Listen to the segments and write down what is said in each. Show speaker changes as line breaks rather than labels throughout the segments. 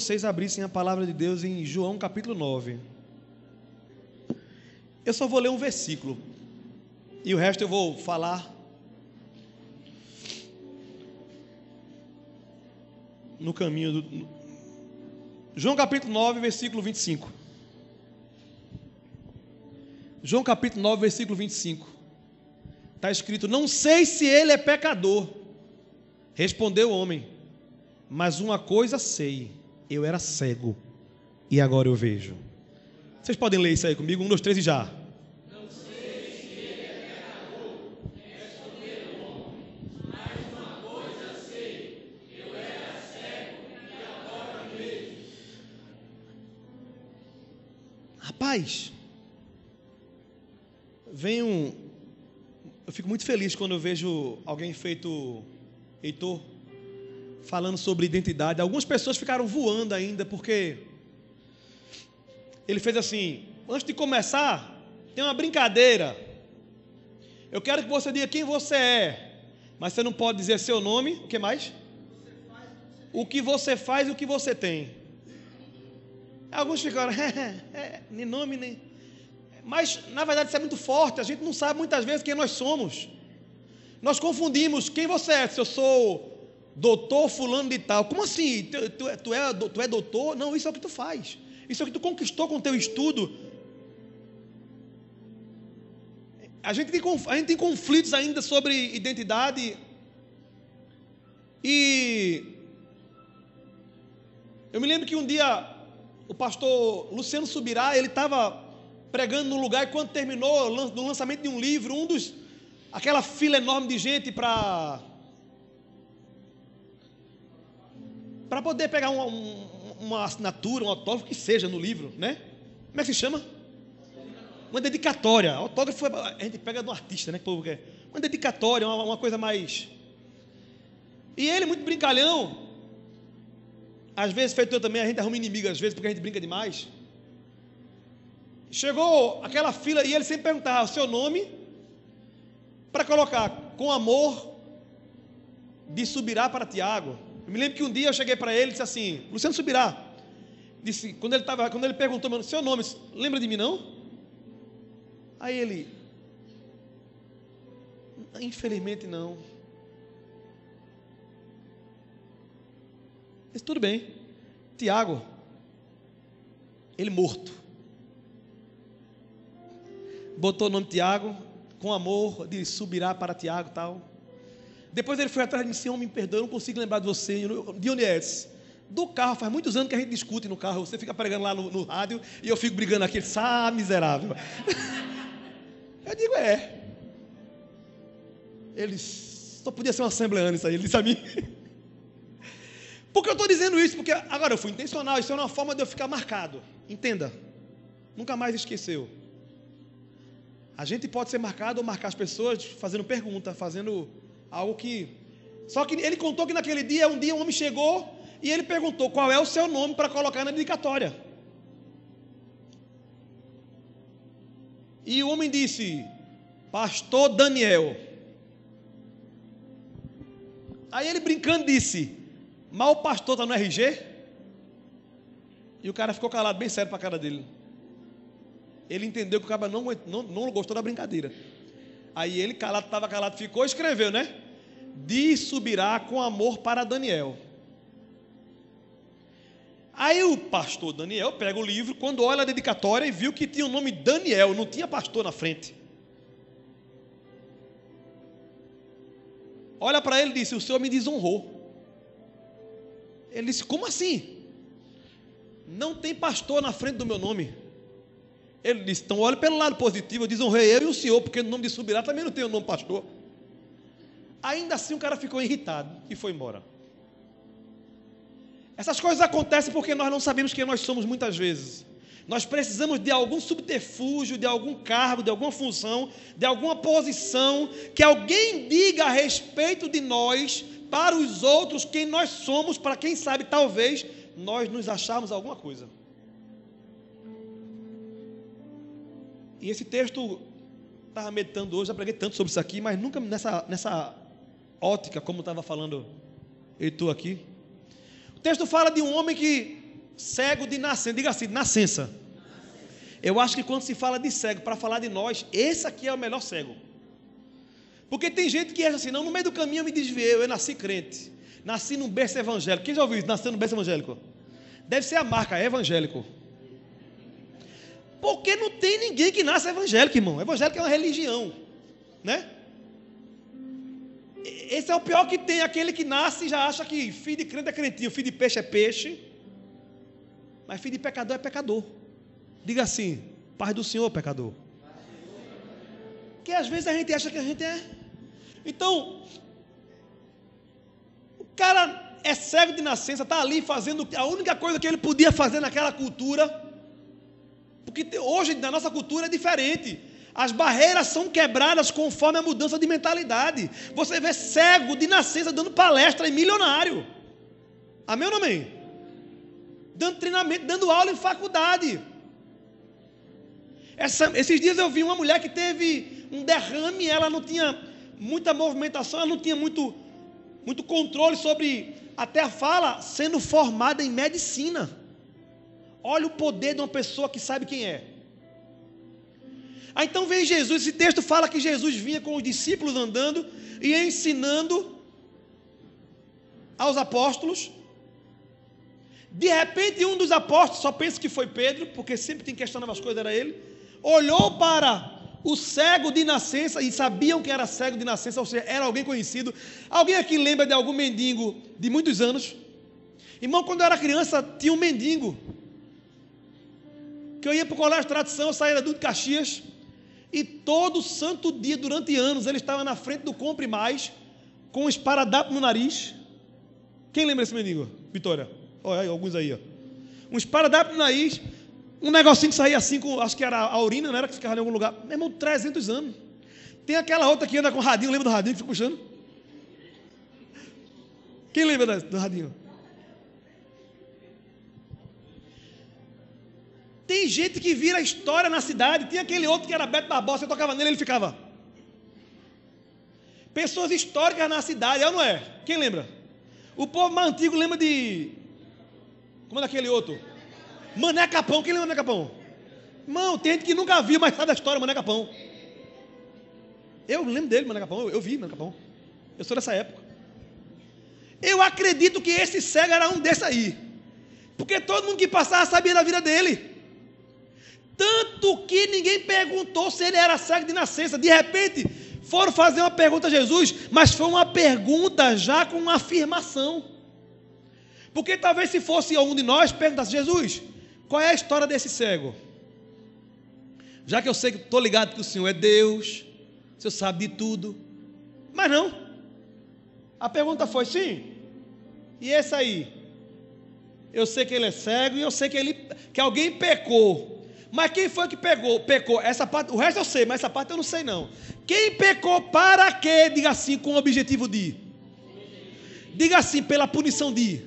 vocês abrissem a palavra de Deus em João capítulo 9. Eu só vou ler um versículo. E o resto eu vou falar no caminho do. João capítulo 9, versículo 25. João capítulo 9, versículo 25. Está escrito: Não sei se ele é pecador. Respondeu o homem: Mas uma coisa sei, eu era cego e agora eu vejo. Vocês podem ler isso aí comigo? Um, dois, três e já. Rapaz, vem um. Eu fico muito feliz quando eu vejo alguém feito Heitor falando sobre identidade. Algumas pessoas ficaram voando ainda porque ele fez assim: antes de começar, tem uma brincadeira. Eu quero que você diga quem você é, mas você não pode dizer seu nome. O que mais? O que você faz e o que você tem. Alguns ficaram, é, nem nome, nem. Mas, na verdade, isso é muito forte. A gente não sabe muitas vezes quem nós somos. Nós confundimos quem você é. Se eu sou doutor fulano de tal. Como assim? Tu, tu, tu, é, tu é doutor? Não, isso é o que tu faz. Isso é o que tu conquistou com o teu estudo. A gente, tem, a gente tem conflitos ainda sobre identidade. E eu me lembro que um dia o pastor Luciano Subirá, ele estava pregando no lugar e quando terminou no lançamento de um livro, um dos aquela fila enorme de gente para para poder pegar uma, assinatura, um autógrafo que seja no livro, né? Como é que se chama? Uma dedicatória. Autógrafo a gente pega do artista, né? Uma dedicatória, uma, uma coisa mais. E ele, muito brincalhão, às vezes, feito eu também, a gente arruma inimigo, às vezes, porque a gente brinca demais. Chegou aquela fila e ele sempre perguntava o seu nome para colocar com amor de Subirá para Tiago. Eu me lembro que um dia eu cheguei para ele e disse assim: Luciano Subirá. Disse, quando ele, tava, quando ele perguntou seu nome, lembra de mim não? Aí ele, infelizmente não. Disse, tudo bem. Tiago, ele morto. Botou o nome Tiago, com amor, de subirá para Tiago tal. Depois ele foi atrás de mim, Senhor, me perdoa, eu não consigo lembrar de você. É Do carro, faz muitos anos que a gente discute no carro. Você fica pregando lá no, no rádio e eu fico brigando aqui. Ah, miserável. eu digo, é. Eles só podia ser uma assembleana isso aí. Ele disse a mim. Por que eu estou dizendo isso? Porque agora eu fui intencional, isso é uma forma de eu ficar marcado. Entenda. Nunca mais esqueceu. A gente pode ser marcado ou marcar as pessoas fazendo pergunta, fazendo algo que. Só que ele contou que naquele dia, um dia um homem chegou e ele perguntou qual é o seu nome para colocar na dedicatória. E o homem disse: Pastor Daniel. Aí ele brincando disse: Mal pastor está no RG. E o cara ficou calado, bem sério para a cara dele. Ele entendeu que o cara não, não, não gostou da brincadeira. Aí ele calado, estava calado, ficou, escreveu, né? Diz subirá com amor para Daniel. Aí o pastor Daniel pega o livro, quando olha a dedicatória e viu que tinha o nome Daniel, não tinha pastor na frente. Olha para ele e disse: O Senhor me desonrou. Ele disse: Como assim? Não tem pastor na frente do meu nome. Ele disse: Então olhe pelo lado positivo. Eu desonrei eu e o senhor, porque no nome de Subirá também não tem o nome pastor. Ainda assim o cara ficou irritado e foi embora. Essas coisas acontecem porque nós não sabemos quem nós somos muitas vezes. Nós precisamos de algum subterfúgio, de algum cargo, de alguma função, de alguma posição, que alguém diga a respeito de nós para os outros quem nós somos, para quem sabe, talvez nós nos acharmos alguma coisa. E esse texto, estava meditando hoje, já preguei tanto sobre isso aqui, mas nunca nessa, nessa ótica, como estava falando Heitor aqui. O texto fala de um homem que cego de nascença, diga assim, nascença. Eu acho que quando se fala de cego, para falar de nós, esse aqui é o melhor cego. Porque tem gente que acha assim, não, no meio do caminho eu me desviei, eu nasci crente. Nasci num berço evangélico. Quem já ouviu isso? Nasceu num berço evangélico? Deve ser a marca, é evangélico. Porque não tem ninguém que nasce evangélico, irmão. Evangélico é uma religião, né? Esse é o pior que tem, aquele que nasce e já acha que filho de crente é crentinho, filho de peixe é peixe, mas filho de pecador é pecador. Diga assim, Pai do Senhor, pecador. Que às vezes a gente acha que a gente é. Então, o cara é cego de nascença, está ali fazendo a única coisa que ele podia fazer naquela cultura. Porque hoje, na nossa cultura, é diferente. As barreiras são quebradas conforme a mudança de mentalidade. Você vê cego de nascença dando palestra em milionário. Amém ou não amém? Dando treinamento, dando aula em faculdade. Essa, esses dias eu vi uma mulher que teve um derrame, ela não tinha muita movimentação, ela não tinha muito, muito controle sobre até a fala, sendo formada em medicina. Olha o poder de uma pessoa que sabe quem é. Aí então vem Jesus, esse texto fala que Jesus vinha com os discípulos andando e ensinando aos apóstolos. De repente, um dos apóstolos, só pensa que foi Pedro, porque sempre tem questionava as coisas, era ele olhou para o cego de nascença e sabiam que era cego de nascença, ou seja, era alguém conhecido. Alguém aqui lembra de algum mendigo de muitos anos? Irmão, quando eu era criança, tinha um mendigo. Que eu ia para o colégio de tradição, eu saía do Caxias. E todo santo dia, durante anos, ele estava na frente do Compre Mais, com um esparadrapo no nariz. Quem lembra desse mendigo? Vitória. Olha aí, alguns aí, ó. Um esparadrapo no nariz, um negocinho que saía assim, com, acho que era a urina, não era que ficava em algum lugar. Meu irmão, 300 anos. Tem aquela outra que anda com radinho, lembra do radinho que fica puxando? Quem lembra do radinho? Tem gente que vira história na cidade. Tem aquele outro que era Beto Barbosa, você tocava nele, ele ficava. Pessoas históricas na cidade, é ou não é? Quem lembra? O povo mais antigo lembra de. Como é daquele outro? Mané Capão, quem lembra Mané Capão? Irmão, tem gente que nunca viu, mas sabe a história Mané Capão. Eu lembro dele, Mané Capão, eu, eu vi Mané Capão. Eu sou dessa época. Eu acredito que esse cego era um desse aí. Porque todo mundo que passava sabia da vida dele. Tanto que ninguém perguntou se ele era cego de nascença. De repente, foram fazer uma pergunta a Jesus, mas foi uma pergunta já com uma afirmação. Porque talvez se fosse algum de nós, perguntasse, Jesus, qual é a história desse cego? Já que eu sei que estou ligado que o Senhor é Deus, o Senhor sabe de tudo. Mas não. A pergunta foi sim. E esse aí? Eu sei que ele é cego e eu sei que ele que alguém pecou. Mas quem foi que pegou? Pecou. Essa parte, o resto eu sei, mas essa parte eu não sei não. Quem pecou para quê? Diga assim com o objetivo de. Diga assim pela punição de.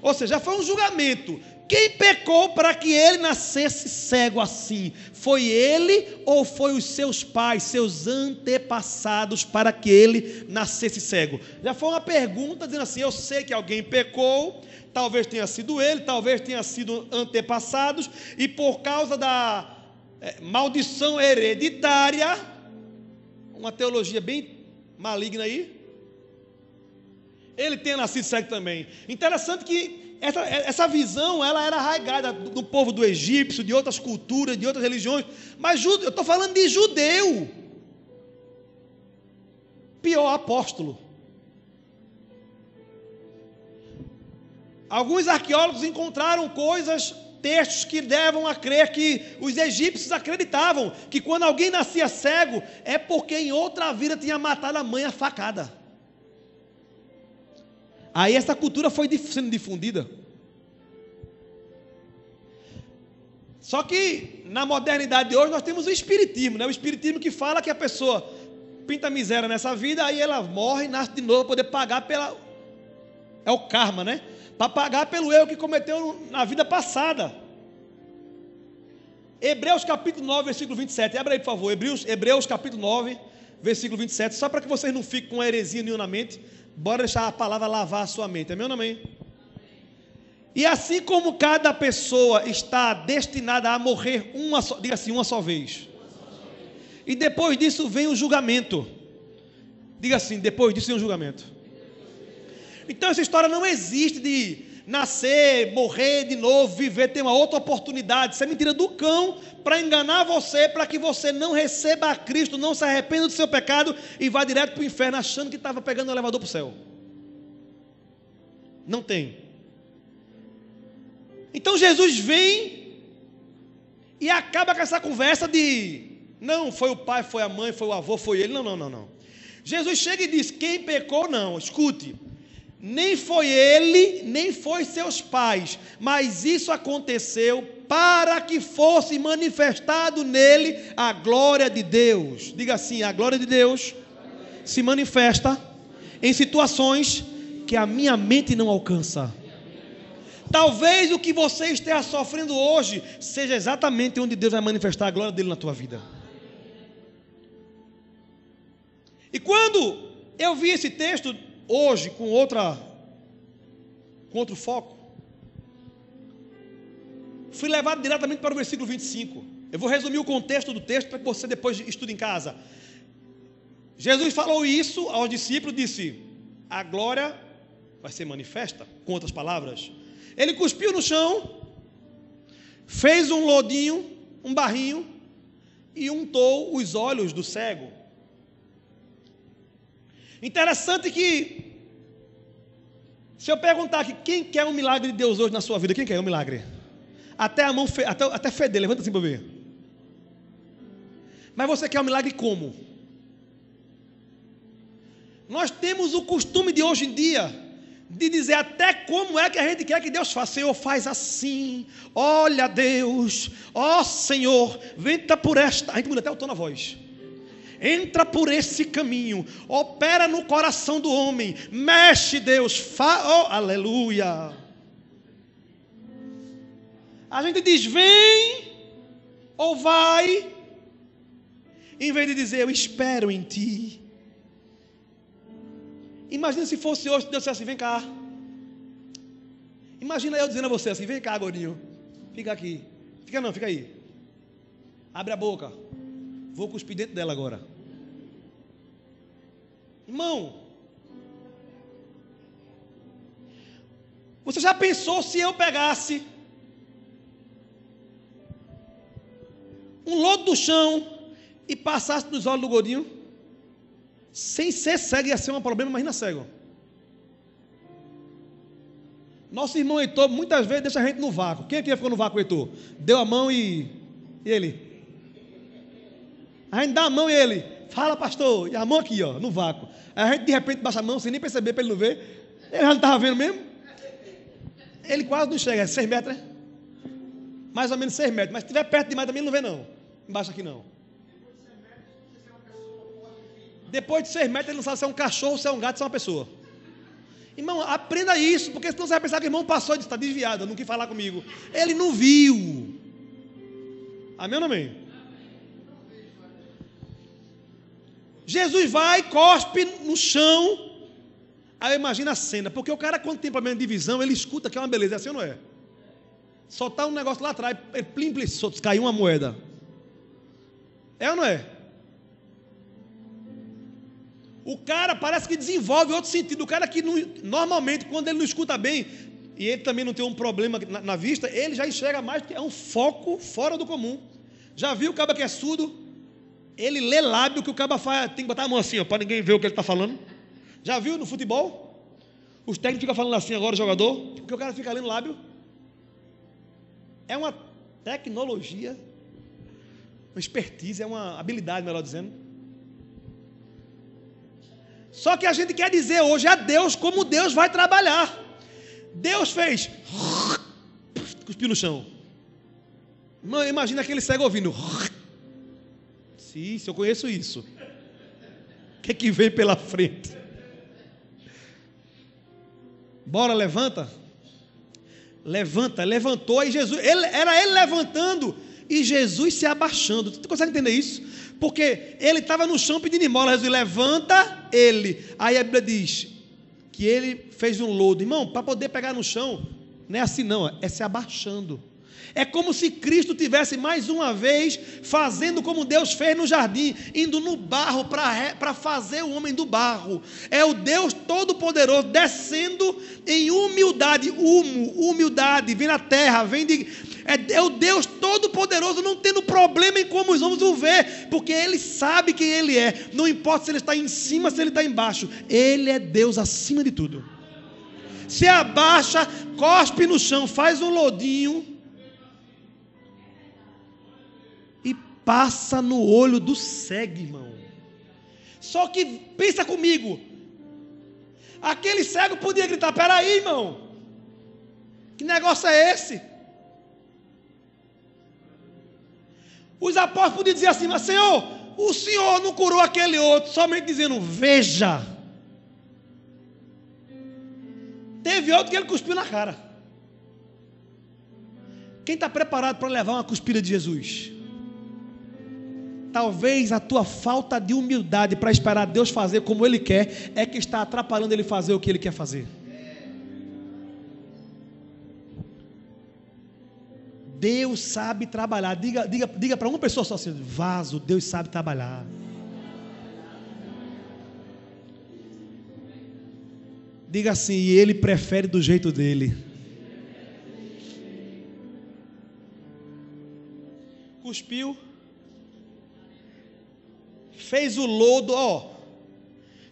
Ou seja, foi um julgamento. Quem pecou para que ele nascesse cego assim? Foi ele ou foi os seus pais, seus antepassados, para que ele nascesse cego? Já foi uma pergunta dizendo assim: eu sei que alguém pecou, talvez tenha sido ele, talvez tenha sido antepassados, e por causa da é, maldição hereditária, uma teologia bem maligna aí, ele tenha nascido cego também. Interessante que essa, essa visão ela era arraigada do povo do egípcio, de outras culturas, de outras religiões, mas eu estou falando de judeu. Pior apóstolo. Alguns arqueólogos encontraram coisas, textos que levam a crer que os egípcios acreditavam que quando alguém nascia cego é porque em outra vida tinha matado a mãe a facada. Aí essa cultura foi sendo difundida. Só que na modernidade de hoje nós temos o espiritismo, né? O espiritismo que fala que a pessoa pinta miséria nessa vida, aí ela morre e nasce de novo para poder pagar pela é o karma, né? Para pagar pelo erro que cometeu na vida passada. Hebreus capítulo 9, versículo 27. Abre aí, por favor. Hebreus, Hebreus capítulo 9, versículo 27. Só para que vocês não fiquem com heresia nenhuma na mente. Bora deixar a palavra lavar a sua mente. Amém ou não? E assim como cada pessoa está destinada a morrer uma só, diga assim, uma só vez. E depois disso vem o julgamento. Diga assim, depois disso vem o julgamento. Então essa história não existe de nascer, morrer de novo, viver, ter uma outra oportunidade. Isso é mentira do cão para enganar você, para que você não receba a Cristo, não se arrependa do seu pecado e vá direto para o inferno achando que estava pegando o elevador para o céu. Não tem. Então Jesus vem e acaba com essa conversa de não foi o pai, foi a mãe, foi o avô, foi ele. Não, não, não, não. Jesus chega e diz: quem pecou, não. Escute. Nem foi ele, nem foi seus pais, mas isso aconteceu para que fosse manifestado nele a glória de Deus. Diga assim: a glória de Deus se manifesta em situações que a minha mente não alcança. Talvez o que você esteja sofrendo hoje seja exatamente onde Deus vai manifestar a glória dele na tua vida. E quando eu vi esse texto hoje com outra com outro foco, fui levado diretamente para o versículo 25. Eu vou resumir o contexto do texto para que você depois estude em casa. Jesus falou isso aos discípulos, disse: "A glória vai ser manifesta", com outras palavras, ele cuspiu no chão, fez um lodinho, um barrinho e untou os olhos do cego. Interessante que, se eu perguntar aqui, quem quer um milagre de Deus hoje na sua vida? Quem quer um milagre? Até a mão, até, até feder, levanta assim para ver. Mas você quer um milagre como? Nós temos o costume de hoje em dia de dizer até como é que a gente quer que Deus faça. Senhor, faz assim. Olha, Deus. Ó, oh, Senhor, venta por esta. A gente muda até o tom na voz. Entra por esse caminho, opera no coração do homem, mexe, Deus, fa... oh, aleluia. A gente diz vem ou vai, em vez de dizer eu espero em ti. Imagina se fosse hoje, Deus dissesse assim: vem cá. Imagina eu dizendo a você assim: vem cá, gordinho. Fica aqui. Fica não, fica aí. Abre a boca. Vou cuspir dentro dela agora. Irmão, você já pensou se eu pegasse um lodo do chão e passasse nos olhos do gordinho? Sem ser cego ia ser um problema, imagina cego. Nosso irmão Heitor muitas vezes deixa a gente no vácuo. Quem aqui ficou no vácuo, Heitor? Deu a mão e. e ele? A gente dá a mão e ele. Fala, pastor. E a mão aqui, ó, no vácuo. Aí a gente de repente baixa a mão sem nem perceber para ele não ver. Ele já não estava vendo mesmo. Ele quase não chega, é seis metros, né? Mais ou menos seis metros. Mas se estiver perto demais também ele não vê, não. Embaixo aqui não. Depois de seis metros, ele não sabe se é um cachorro, se é um gato, se é uma pessoa. Irmão, aprenda isso, porque senão você vai pensar que o irmão passou e está desviado, não quis falar comigo. Ele não viu. Amém ou não amém? Jesus vai, cospe no chão. Aí imagina a cena, porque o cara, quando tem problema de visão, ele escuta que é uma beleza, é assim ou não é? Só está um negócio lá atrás, ele plim, plim, caiu uma moeda. É ou não é? O cara parece que desenvolve outro sentido. O cara que não, normalmente, quando ele não escuta bem, e ele também não tem um problema na, na vista, ele já enxerga mais, porque é um foco fora do comum. Já viu o cara que é surdo? Ele lê lábio que o cara faz, tem que botar a mão assim, para ninguém ver o que ele está falando. Já viu no futebol? Os técnicos ficam falando assim agora, o jogador, porque o cara fica lendo lábio. É uma tecnologia, uma expertise, é uma habilidade, melhor dizendo só que a gente quer dizer hoje a Deus como Deus vai trabalhar. Deus fez. Cuspiu no chão. Imagina aquele cego ouvindo. Sim, se eu conheço isso. O que, é que vem pela frente? Bora, levanta. Levanta, levantou, e Jesus, ele, era ele levantando e Jesus se abaixando. Tu consegue entender isso? Porque ele estava no chão pedindo esmola. Jesus levanta ele. Aí a Bíblia diz que ele fez um lodo. Irmão, para poder pegar no chão, Não é assim, não, é se abaixando. É como se Cristo tivesse mais uma vez fazendo como Deus fez no jardim, indo no barro para fazer o homem do barro. É o Deus Todo-Poderoso descendo em humildade, humo, humildade, vem na terra, vem de. É, é o Deus Todo-Poderoso não tendo problema em como os homens o ver, porque Ele sabe quem Ele é. Não importa se Ele está em cima, se Ele está embaixo. Ele é Deus acima de tudo. Se abaixa, cospe no chão, faz um lodinho passa no olho do cego, irmão. Só que pensa comigo, aquele cego podia gritar: peraí, irmão, que negócio é esse? Os apóstolos podiam dizer assim: mas Senhor, o Senhor não curou aquele outro, somente dizendo: veja. Teve outro que ele cuspiu na cara. Quem está preparado para levar uma cuspida de Jesus? Talvez a tua falta de humildade para esperar Deus fazer como Ele quer é que está atrapalhando Ele fazer o que Ele quer fazer. Deus sabe trabalhar. Diga, diga, diga para uma pessoa só assim: vaso, Deus sabe trabalhar. Diga assim, e Ele prefere do jeito dele. Cuspiu fez o lodo, ó.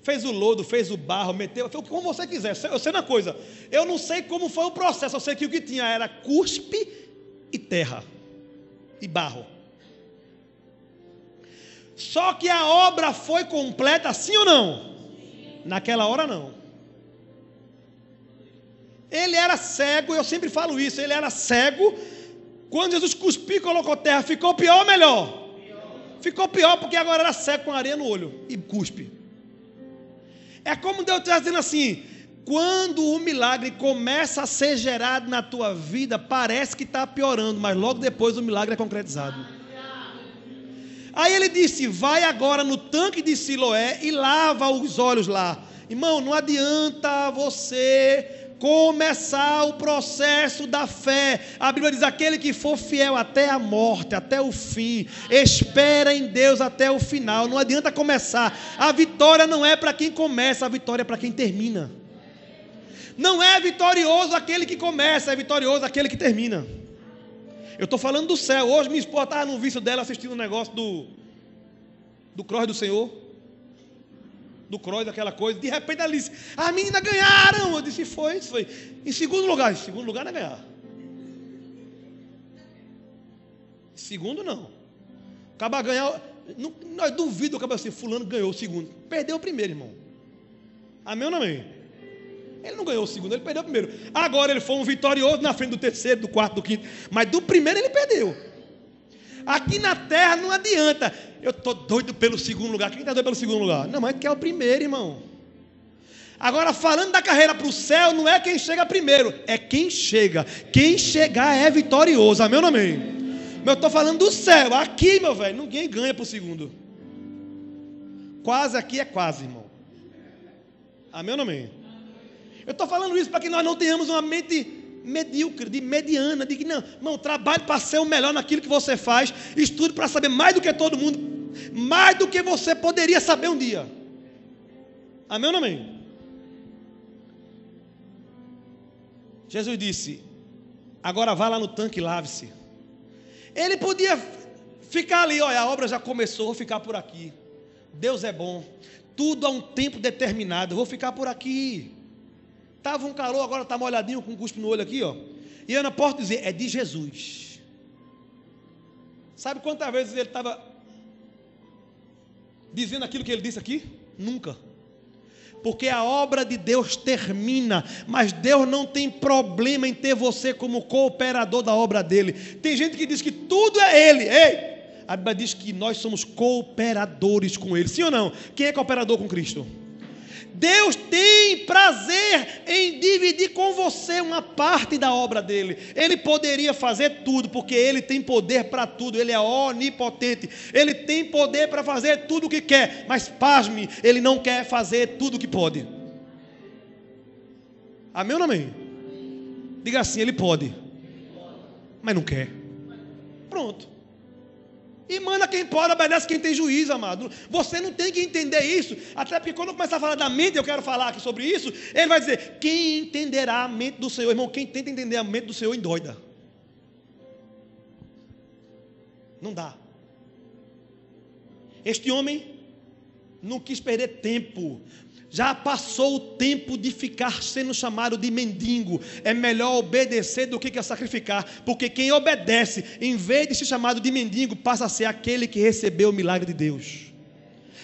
Fez o lodo, fez o barro, meteu, como você quiser. Eu sei uma coisa, eu não sei como foi o processo, eu sei que o que tinha era cuspe e terra e barro. Só que a obra foi completa, sim ou não? Naquela hora não. Ele era cego, eu sempre falo isso, ele era cego. Quando Jesus cuspiu e colocou terra, ficou pior ou melhor? Ficou pior porque agora era cego com areia no olho e cuspe. É como Deus está dizendo assim: quando o milagre começa a ser gerado na tua vida, parece que está piorando, mas logo depois o milagre é concretizado. Aí ele disse: Vai agora no tanque de Siloé e lava os olhos lá. Irmão, não adianta você começar o processo da fé. A Bíblia diz: aquele que for fiel até a morte, até o fim, espera em Deus até o final. Não adianta começar. A vitória não é para quem começa, a vitória é para quem termina. Não é vitorioso aquele que começa, é vitorioso aquele que termina. Eu estou falando do céu. Hoje minha esposa estava no vício dela assistindo um negócio do, do Cross do Senhor do Cross, aquela coisa. De repente ela disse: As meninas ganharam. Eu disse: Foi, foi. Em segundo lugar, em segundo lugar não é ganhar. Em segundo, não. Acaba ganhar. Não, nós duvido que assim, fulano ganhou o segundo. Perdeu o primeiro, irmão. Amém ou não amém? Ele não ganhou o segundo, ele perdeu o primeiro. Agora ele foi um vitorioso na frente do terceiro, do quarto, do quinto. Mas do primeiro ele perdeu. Aqui na terra não adianta. Eu estou doido pelo segundo lugar. Quem está doido pelo segundo lugar? Não, mas quer o primeiro, irmão. Agora, falando da carreira para o céu, não é quem chega primeiro, é quem chega. Quem chegar é vitorioso. Amém ou amém? Mas eu estou falando do céu. Aqui, meu velho, ninguém ganha para o segundo. Quase aqui é quase, irmão. Amém ou amém? Eu estou falando isso para que nós não tenhamos uma mente medíocre, de mediana, de que não, não, trabalhe para ser o melhor naquilo que você faz, estude para saber mais do que todo mundo, mais do que você poderia saber um dia. Amém ou não amém? Jesus disse: agora vá lá no tanque e lave-se. Ele podia ficar ali, olha, a obra já começou, vou ficar por aqui. Deus é bom, tudo há um tempo determinado, vou ficar por aqui. Estava um calor, agora está molhadinho com um cuspe no olho aqui, ó. E eu não posso dizer, é de Jesus. Sabe quantas vezes ele estava dizendo aquilo que ele disse aqui? Nunca. Porque a obra de Deus termina, mas Deus não tem problema em ter você como cooperador da obra dele. Tem gente que diz que tudo é ele. Ei, a Bíblia diz que nós somos cooperadores com ele. Sim ou não? Quem é cooperador com Cristo? Deus tem prazer em dividir com você uma parte da obra dele. Ele poderia fazer tudo, porque ele tem poder para tudo, ele é onipotente. Ele tem poder para fazer tudo o que quer, mas pasme, ele não quer fazer tudo o que pode. Amém ou não amém? Diga assim: Ele pode, mas não quer. Pronto. E manda quem pode, obedece quem tem juízo, amado. Você não tem que entender isso. Até porque quando eu começar a falar da mente, eu quero falar aqui sobre isso. Ele vai dizer: quem entenderá a mente do Senhor? Irmão, quem tenta entender a mente do Senhor endoida. Não dá. Este homem não quis perder tempo. Já passou o tempo de ficar sendo chamado de mendigo. É melhor obedecer do que sacrificar. Porque quem obedece, em vez de ser chamado de mendigo, passa a ser aquele que recebeu o milagre de Deus.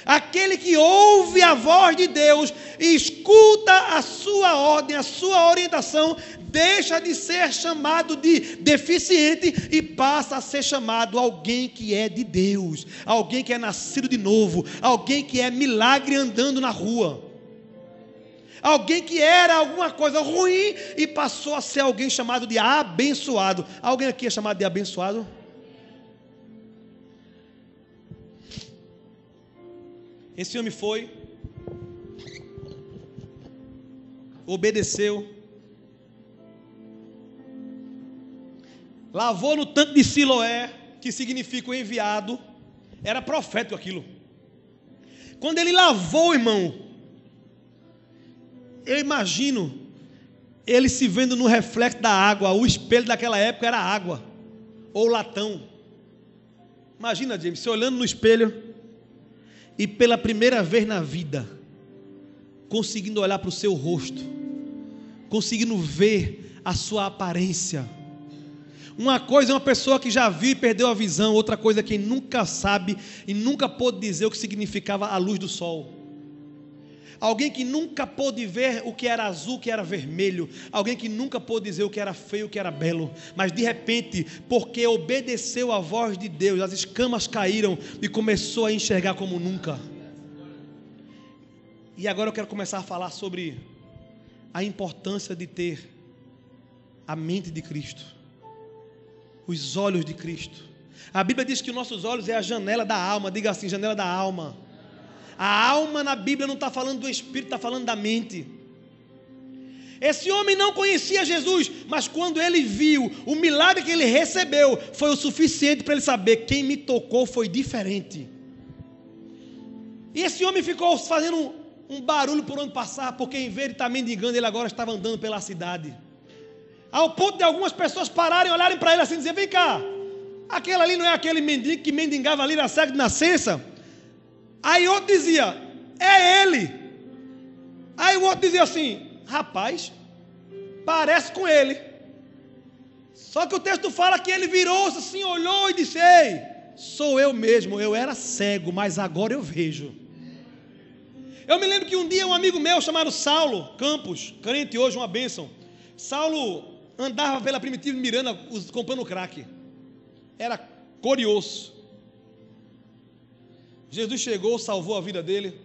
Aquele que ouve a voz de Deus e escuta a sua ordem, a sua orientação, deixa de ser chamado de deficiente e passa a ser chamado alguém que é de Deus, alguém que é nascido de novo, alguém que é milagre andando na rua. Alguém que era alguma coisa ruim e passou a ser alguém chamado de abençoado. Alguém aqui é chamado de abençoado? Esse homem foi, obedeceu, lavou no tanque de Siloé, que significa o enviado, era profético aquilo. Quando ele lavou, irmão, eu imagino ele se vendo no reflexo da água, o espelho daquela época era água, ou latão. Imagina, James, você olhando no espelho, e pela primeira vez na vida, conseguindo olhar para o seu rosto, conseguindo ver a sua aparência. Uma coisa é uma pessoa que já viu e perdeu a visão, outra coisa é quem nunca sabe e nunca pôde dizer o que significava a luz do sol. Alguém que nunca pôde ver o que era azul, o que era vermelho. Alguém que nunca pôde dizer o que era feio, o que era belo. Mas de repente, porque obedeceu à voz de Deus, as escamas caíram e começou a enxergar como nunca. E agora eu quero começar a falar sobre a importância de ter a mente de Cristo, os olhos de Cristo. A Bíblia diz que nossos olhos é a janela da alma, diga assim: janela da alma. A alma na Bíblia não está falando do espírito, está falando da mente. Esse homem não conhecia Jesus, mas quando ele viu o milagre que ele recebeu, foi o suficiente para ele saber: quem me tocou foi diferente. E esse homem ficou fazendo um, um barulho por onde passar, porque em vez de estar mendigando, ele agora estava andando pela cidade. Ao ponto de algumas pessoas pararem, olharem para ele assim e dizer: Vem cá, aquele ali não é aquele mendigo que mendigava ali na cega de nascença? Aí outro dizia, é ele. Aí o outro dizia assim, rapaz, parece com ele. Só que o texto fala que ele virou-se assim, olhou e disse: Ei, sou eu mesmo, eu era cego, mas agora eu vejo. Eu me lembro que um dia um amigo meu chamado Saulo Campos, crente hoje, uma bênção. Saulo andava pela primitiva Miranda comprando crack. Era curioso. Jesus chegou, salvou a vida dele.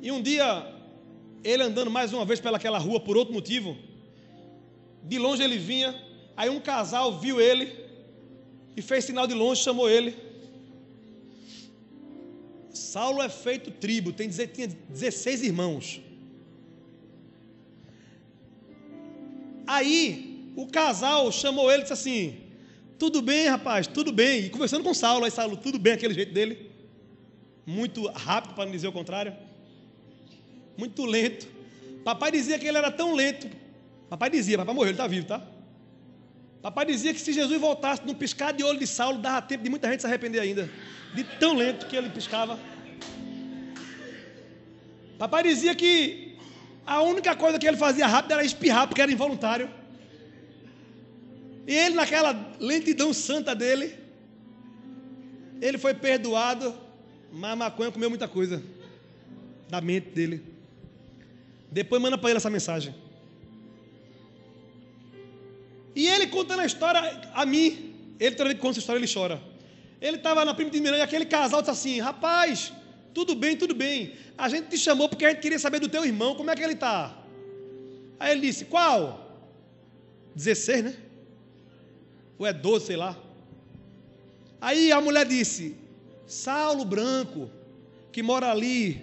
E um dia, ele andando mais uma vez pelaquela rua por outro motivo, de longe ele vinha, aí um casal viu ele e fez sinal de longe, chamou ele. Saulo é feito tribo, tem, tinha 16 irmãos. Aí o casal chamou ele e disse assim: tudo bem, rapaz, tudo bem. E conversando com Saulo, aí Saulo, tudo bem, aquele jeito dele. Muito rápido, para não dizer o contrário. Muito lento. Papai dizia que ele era tão lento. Papai dizia, papai morreu, ele está vivo, tá? Papai dizia que se Jesus voltasse num piscar de olho de Saulo, dava tempo de muita gente se arrepender ainda. De tão lento que ele piscava. Papai dizia que a única coisa que ele fazia rápido era espirrar, porque era involuntário. E ele, naquela lentidão santa dele, ele foi perdoado, mas a maconha comeu muita coisa da mente dele. Depois manda para ele essa mensagem. E ele contando a história a mim, ele que conta essa história, ele chora. Ele estava na prima de Miranda e aquele casal disse assim: Rapaz, tudo bem, tudo bem. A gente te chamou porque a gente queria saber do teu irmão, como é que ele está? Aí ele disse: Qual? 16, né? Ou é 12, sei lá. Aí a mulher disse: Saulo Branco, que mora ali,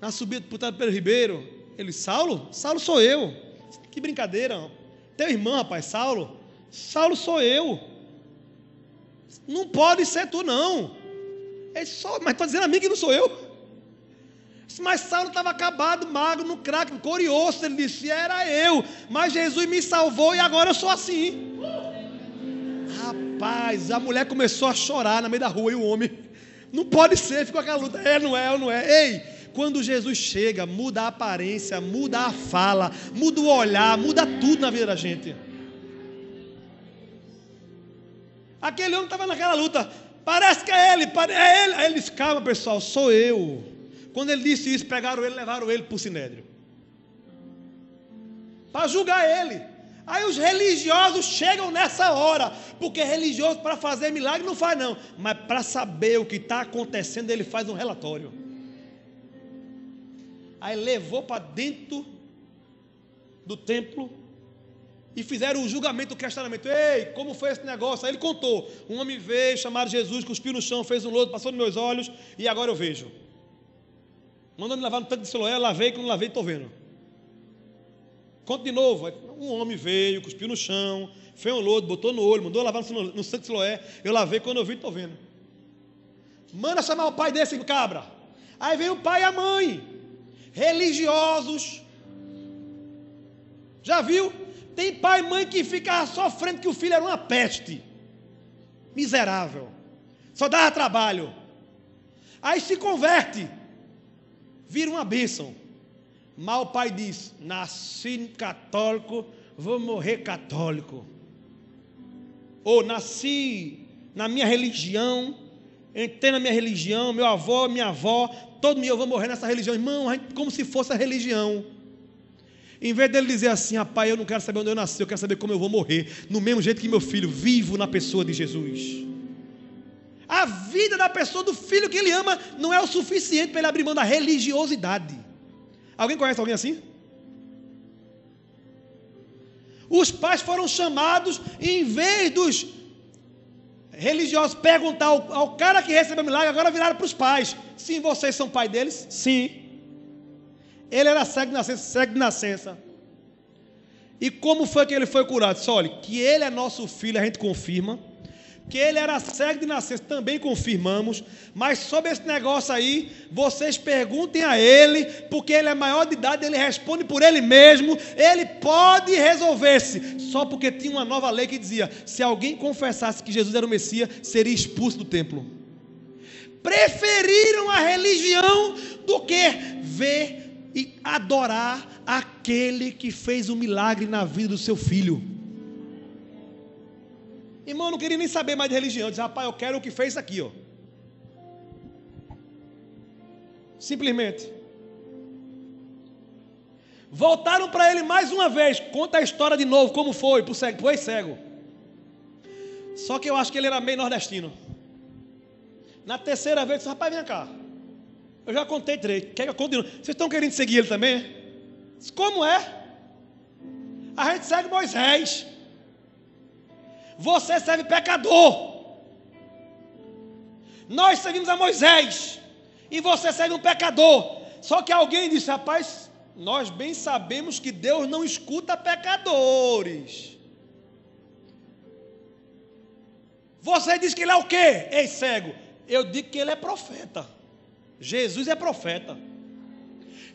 na subida do Pelo Ribeiro, Ele, Saulo? Saulo sou eu. Que brincadeira. Teu irmão, rapaz, Saulo? Saulo sou eu. Não pode ser tu, não. Ele só, mas está dizendo a mim que não sou eu. Mas Saulo estava acabado, magro, no crack, curioso. Ele disse: Era eu, mas Jesus me salvou e agora eu sou assim. Rapaz, a mulher começou a chorar na meio da rua e o homem, não pode ser, ficou aquela luta: É, não é, não é. Ei, quando Jesus chega, muda a aparência, muda a fala, muda o olhar, muda tudo na vida da gente. Aquele homem estava naquela luta, parece que é ele, é ele. Aí ele disse: Calma, pessoal, sou eu. Quando ele disse isso, pegaram ele, levaram ele para o sinédrio para julgar ele. Aí os religiosos chegam nessa hora, porque religioso para fazer milagre não faz não, mas para saber o que está acontecendo ele faz um relatório. Aí levou para dentro do templo e fizeram o julgamento do questionamento. Ei, como foi esse negócio? Aí ele contou: um homem veio, chamado Jesus, cuspiu no chão, fez um lodo, passou nos meus olhos e agora eu vejo. Mandou me lavar no tanque de Siloé, lavei, quando lavei, estou vendo. Conta de novo. Um homem veio, cuspiu no chão, fez um lodo, botou no olho, mandou lavar no, de Siloé. Eu lavei, quando eu vi, estou vendo. Manda chamar o pai desse cabra. Aí vem o pai e a mãe, religiosos. Já viu? Tem pai e mãe que fica sofrendo que o filho era uma peste. Miserável. Só dava trabalho. Aí se converte vira uma bênção. Mas o pai diz: nasci católico, vou morrer católico. Ou nasci na minha religião, entrei na minha religião, meu avô, minha avó, todo dia eu vou morrer nessa religião. Irmão, como se fosse a religião. Em vez dele dizer assim, rapaz, eu não quero saber onde eu nasci, eu quero saber como eu vou morrer. No mesmo jeito que meu filho, vivo na pessoa de Jesus. A vida da pessoa, do filho que ele ama, não é o suficiente para ele abrir mão da religiosidade. Alguém conhece alguém assim? Os pais foram chamados, em vez dos religiosos perguntar ao, ao cara que recebeu o milagre, agora viraram para os pais: Sim, vocês são pai deles? Sim. Ele era cego de nascença, cego de nascença. E como foi que ele foi curado? Só olha, que ele é nosso filho, a gente confirma que ele era cego de nascença, também confirmamos, mas sobre esse negócio aí, vocês perguntem a ele, porque ele é maior de idade, ele responde por ele mesmo, ele pode resolver-se, só porque tinha uma nova lei que dizia: se alguém confessasse que Jesus era o Messias, seria expulso do templo. Preferiram a religião do que ver e adorar aquele que fez o um milagre na vida do seu filho. Irmão, eu não queria nem saber mais de religião. Disse, rapaz, eu quero o que fez aqui, ó. Simplesmente. Voltaram para ele mais uma vez. Conta a história de novo, como foi, para o cego, pro cego. Só que eu acho que ele era meio nordestino. Na terceira vez, disse, rapaz, vem cá. Eu já contei três. Quer que eu conte? Vocês estão querendo seguir ele também? Disse, como é? A gente segue Moisés. Você serve pecador. Nós seguimos a Moisés. E você segue um pecador. Só que alguém disse, rapaz, nós bem sabemos que Deus não escuta pecadores. Você diz que ele é o quê? Ei, cego. Eu digo que ele é profeta. Jesus é profeta.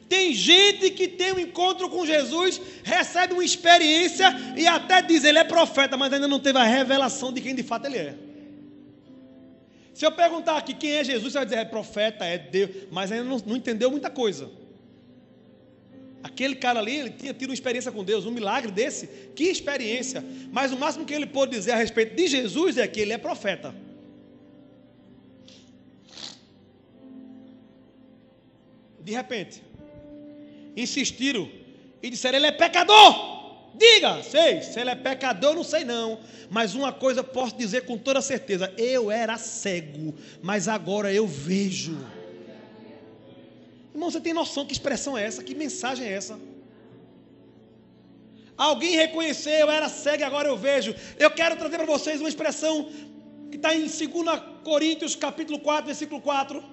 Tem gente que tem um encontro com Jesus, recebe uma experiência e até diz ele é profeta, mas ainda não teve a revelação de quem de fato ele é. Se eu perguntar aqui quem é Jesus, você vai dizer é profeta, é Deus, mas ainda não, não entendeu muita coisa. Aquele cara ali, ele tinha tido uma experiência com Deus, um milagre desse, que experiência. Mas o máximo que ele pôde dizer a respeito de Jesus é que ele é profeta. De repente, insistiram e disseram: Ele é pecador. Diga, sei, se ele é pecador, não sei não. Mas uma coisa posso dizer com toda certeza: eu era cego, mas agora eu vejo. Irmão, você tem noção que expressão é essa? Que mensagem é essa? Alguém reconhecer, eu era cego agora eu vejo. Eu quero trazer para vocês uma expressão que está em 2 Coríntios capítulo 4, versículo 4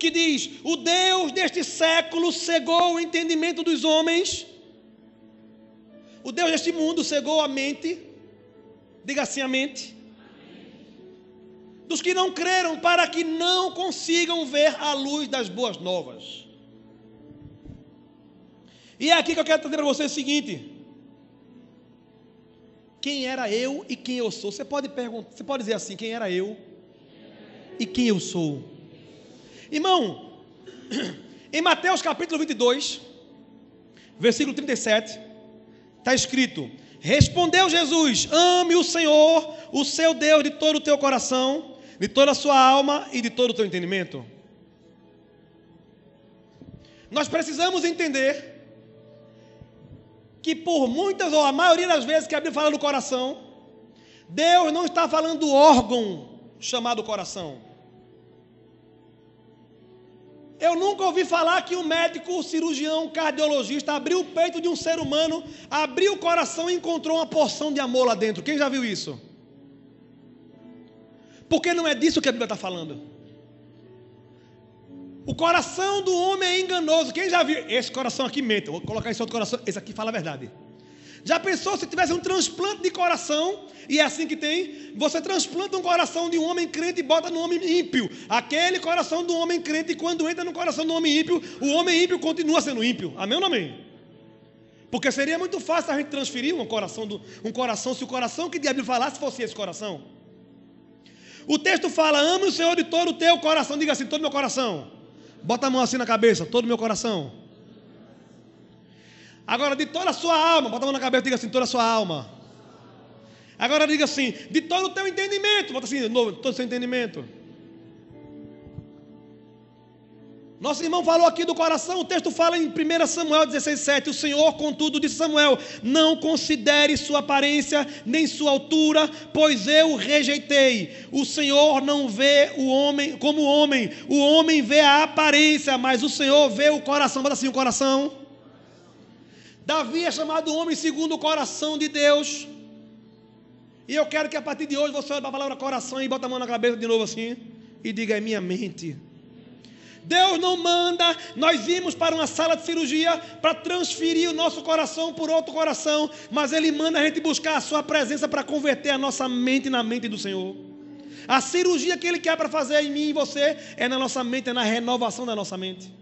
que diz: O Deus deste século cegou o entendimento dos homens, o Deus deste mundo cegou a mente, diga assim a mente, dos que não creram, para que não consigam ver a luz das boas novas. E é aqui que eu quero trazer para você o seguinte: quem era eu e quem eu sou? Você pode perguntar, você pode dizer assim: quem era eu e quem eu sou? Irmão, em Mateus capítulo 22, versículo 37, está escrito: Respondeu Jesus: Ame o Senhor, o seu Deus, de todo o teu coração, de toda a sua alma e de todo o teu entendimento. Nós precisamos entender que por muitas ou a maioria das vezes que a Bíblia fala do coração, Deus não está falando do órgão chamado coração. Eu nunca ouvi falar que um médico, um cirurgião, um cardiologista abriu o peito de um ser humano, abriu o coração e encontrou uma porção de amor lá dentro. Quem já viu isso? Porque não é disso que a Bíblia está falando. O coração do homem é enganoso. Quem já viu? Esse coração aqui mente. Vou colocar esse outro coração. Esse aqui fala a verdade. Já pensou se tivesse um transplante de coração? E é assim que tem. Você transplanta um coração de um homem crente e bota no homem ímpio. Aquele coração do homem crente, quando entra no coração do homem ímpio, o homem ímpio continua sendo ímpio. Amém ou não amém? Porque seria muito fácil a gente transferir um coração, do, um coração se o coração que Bíblia falasse fosse esse coração. O texto fala: ame o Senhor de todo o teu coração. Diga assim: todo o meu coração. Bota a mão assim na cabeça, todo o meu coração. Agora, de toda a sua alma, bota a mão na cabeça e diga assim: toda a sua alma. Agora diga assim: de todo o teu entendimento, bota assim novo, todo o seu entendimento. Nosso irmão falou aqui do coração, o texto fala em 1 Samuel 16,7: O Senhor, contudo, disse Samuel: Não considere sua aparência nem sua altura, pois eu o rejeitei. O Senhor não vê o homem como homem, o homem vê a aparência, mas o Senhor vê o coração. Bota assim: o coração. Davi é chamado homem segundo o coração de Deus. E eu quero que a partir de hoje você olhe para a palavra coração e bota a mão na cabeça de novo assim e diga: É minha mente. Deus não manda nós irmos para uma sala de cirurgia para transferir o nosso coração por outro coração, mas Ele manda a gente buscar a Sua presença para converter a nossa mente na mente do Senhor. A cirurgia que Ele quer para fazer em mim e você é na nossa mente, é na renovação da nossa mente.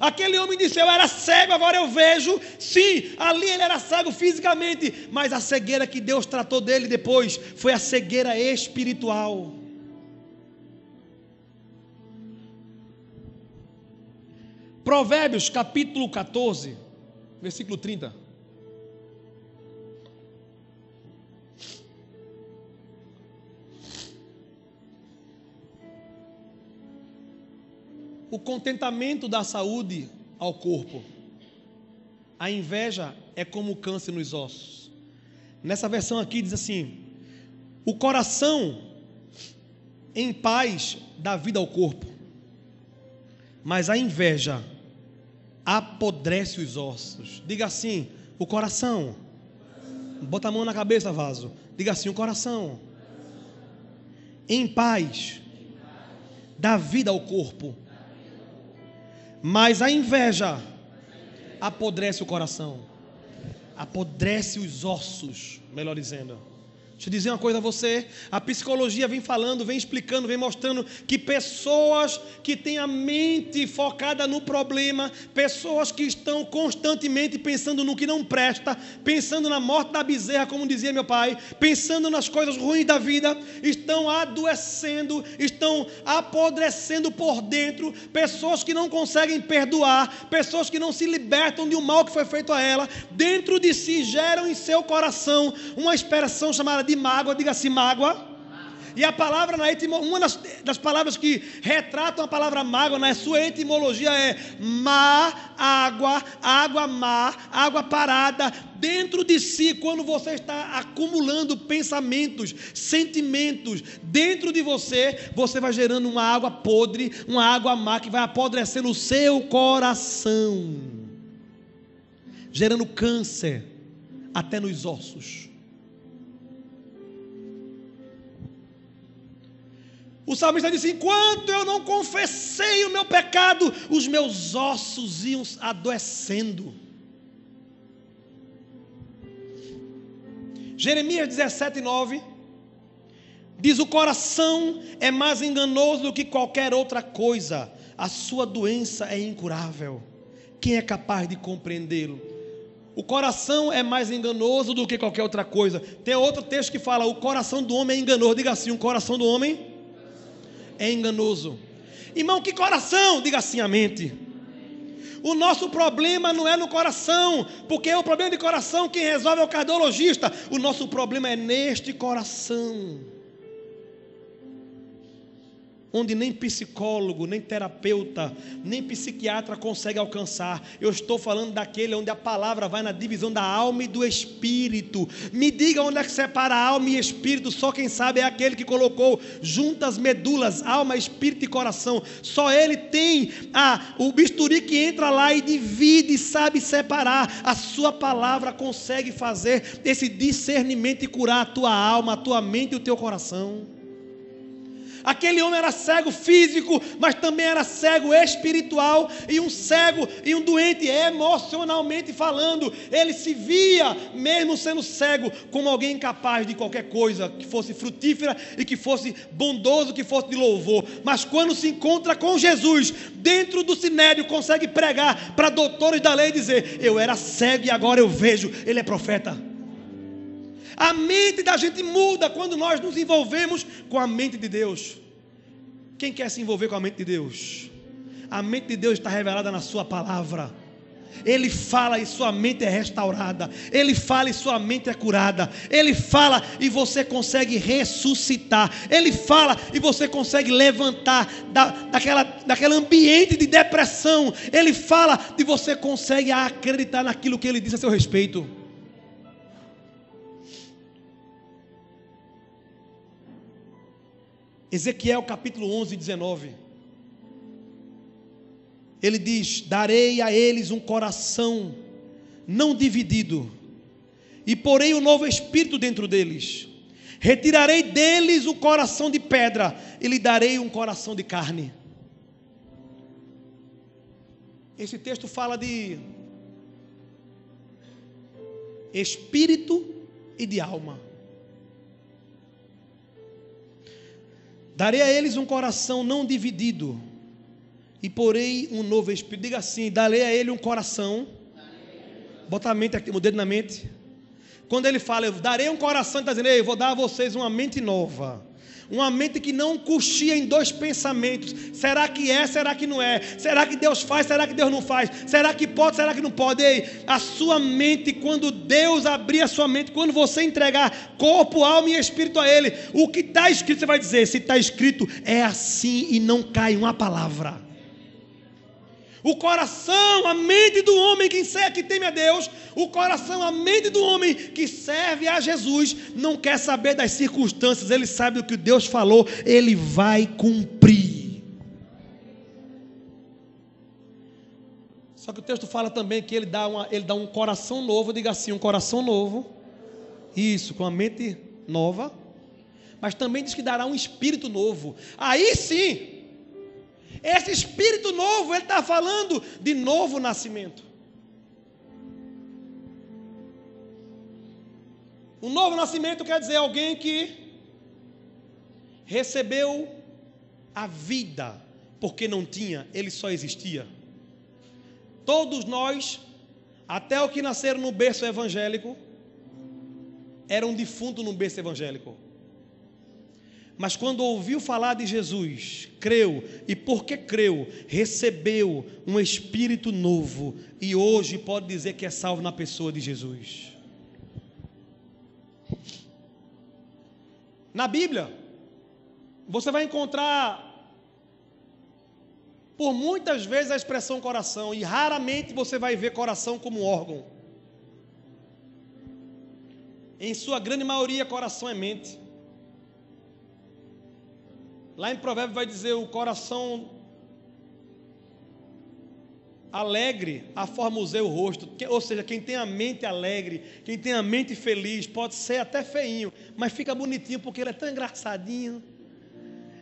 Aquele homem disse: Eu era cego, agora eu vejo. Sim, ali ele era cego fisicamente, mas a cegueira que Deus tratou dele depois foi a cegueira espiritual. Provérbios capítulo 14, versículo 30. O contentamento da saúde ao corpo. A inveja é como o câncer nos ossos. Nessa versão aqui diz assim: o coração em paz dá vida ao corpo, mas a inveja apodrece os ossos. Diga assim: o coração. Bota a mão na cabeça, vaso. Diga assim: o coração. Em paz, dá vida ao corpo. Mas a inveja apodrece o coração, apodrece os ossos, melhor dizendo. Deixa eu dizer uma coisa a você. A psicologia vem falando, vem explicando, vem mostrando que pessoas que têm a mente focada no problema, pessoas que estão constantemente pensando no que não presta, pensando na morte da bezerra, como dizia meu pai, pensando nas coisas ruins da vida, estão adoecendo, estão apodrecendo por dentro. Pessoas que não conseguem perdoar, pessoas que não se libertam de um mal que foi feito a ela, dentro de si geram em seu coração uma expressão chamada de mágoa, diga assim, mágoa. E a palavra na etimologia, uma das, das, palavras que retratam a palavra mágoa na sua etimologia é má, água, água má, água parada. Dentro de si, quando você está acumulando pensamentos, sentimentos dentro de você, você vai gerando uma água podre, uma água má que vai apodrecendo o seu coração, gerando câncer até nos ossos. O salmista disse: Enquanto eu não confessei o meu pecado, os meus ossos iam adoecendo. Jeremias 17, 9 diz: O coração é mais enganoso do que qualquer outra coisa, a sua doença é incurável. Quem é capaz de compreendê-lo? O coração é mais enganoso do que qualquer outra coisa. Tem outro texto que fala: o coração do homem é enganoso. Diga assim: o coração do homem é enganoso. Irmão, que coração? Diga assim: a mente. O nosso problema não é no coração, porque o problema de coração quem resolve é o cardiologista. O nosso problema é neste coração onde nem psicólogo, nem terapeuta, nem psiquiatra consegue alcançar. Eu estou falando daquele onde a palavra vai na divisão da alma e do espírito. Me diga onde é que separa alma e espírito, só quem sabe é aquele que colocou juntas medulas, alma, espírito e coração. Só ele tem a, o bisturi que entra lá e divide sabe separar. A sua palavra consegue fazer esse discernimento e curar a tua alma, a tua mente e o teu coração. Aquele homem era cego físico, mas também era cego espiritual e um cego e um doente emocionalmente falando. Ele se via, mesmo sendo cego, como alguém incapaz de qualquer coisa que fosse frutífera e que fosse bondoso, que fosse de louvor. Mas quando se encontra com Jesus, dentro do sinédrio, consegue pregar para doutores da lei e dizer: Eu era cego e agora eu vejo. Ele é profeta. A mente da gente muda quando nós nos envolvemos com a mente de Deus. Quem quer se envolver com a mente de Deus? A mente de Deus está revelada na Sua palavra. Ele fala e sua mente é restaurada. Ele fala e sua mente é curada. Ele fala e você consegue ressuscitar. Ele fala e você consegue levantar da, daquela, daquele ambiente de depressão. Ele fala e você consegue acreditar naquilo que ele disse a seu respeito. Ezequiel capítulo 11, 19. Ele diz: Darei a eles um coração não dividido, e porei um novo espírito dentro deles. Retirarei deles o coração de pedra, e lhe darei um coração de carne. Esse texto fala de espírito e de alma. Darei a eles um coração não dividido, e porei um novo espírito. Diga assim: darei a ele um coração. Bota a mente aqui, o dedo na mente. Quando ele fala, eu darei um coração, está dizendo, eu vou dar a vocês uma mente nova. Uma mente que não coxia em dois pensamentos. Será que é? Será que não é? Será que Deus faz? Será que Deus não faz? Será que pode? Será que não pode? Ei, a sua mente, quando Deus abrir a sua mente, quando você entregar corpo, alma e espírito a Ele, o que está escrito, você vai dizer: se está escrito, é assim e não cai uma palavra. O coração, a mente do homem que, que teme a Deus, o coração, a mente do homem que serve a Jesus, não quer saber das circunstâncias, ele sabe o que Deus falou, ele vai cumprir. Só que o texto fala também que ele dá, uma, ele dá um coração novo, diga assim, um coração novo, isso, com a mente nova, mas também diz que dará um espírito novo. Aí sim, esse espírito novo, ele está falando de novo nascimento. Um novo nascimento quer dizer alguém que recebeu a vida, porque não tinha, ele só existia. Todos nós, até o que nasceram no berço evangélico, eram defuntos no berço evangélico. Mas quando ouviu falar de Jesus, creu, e porque creu, recebeu um espírito novo, e hoje pode dizer que é salvo na pessoa de Jesus. Na Bíblia, você vai encontrar por muitas vezes a expressão coração, e raramente você vai ver coração como órgão. Em sua grande maioria, coração é mente. Lá em Provérbio vai dizer: o coração alegre aformoseia o rosto. Ou seja, quem tem a mente alegre, quem tem a mente feliz, pode ser até feinho, mas fica bonitinho porque ele é tão engraçadinho.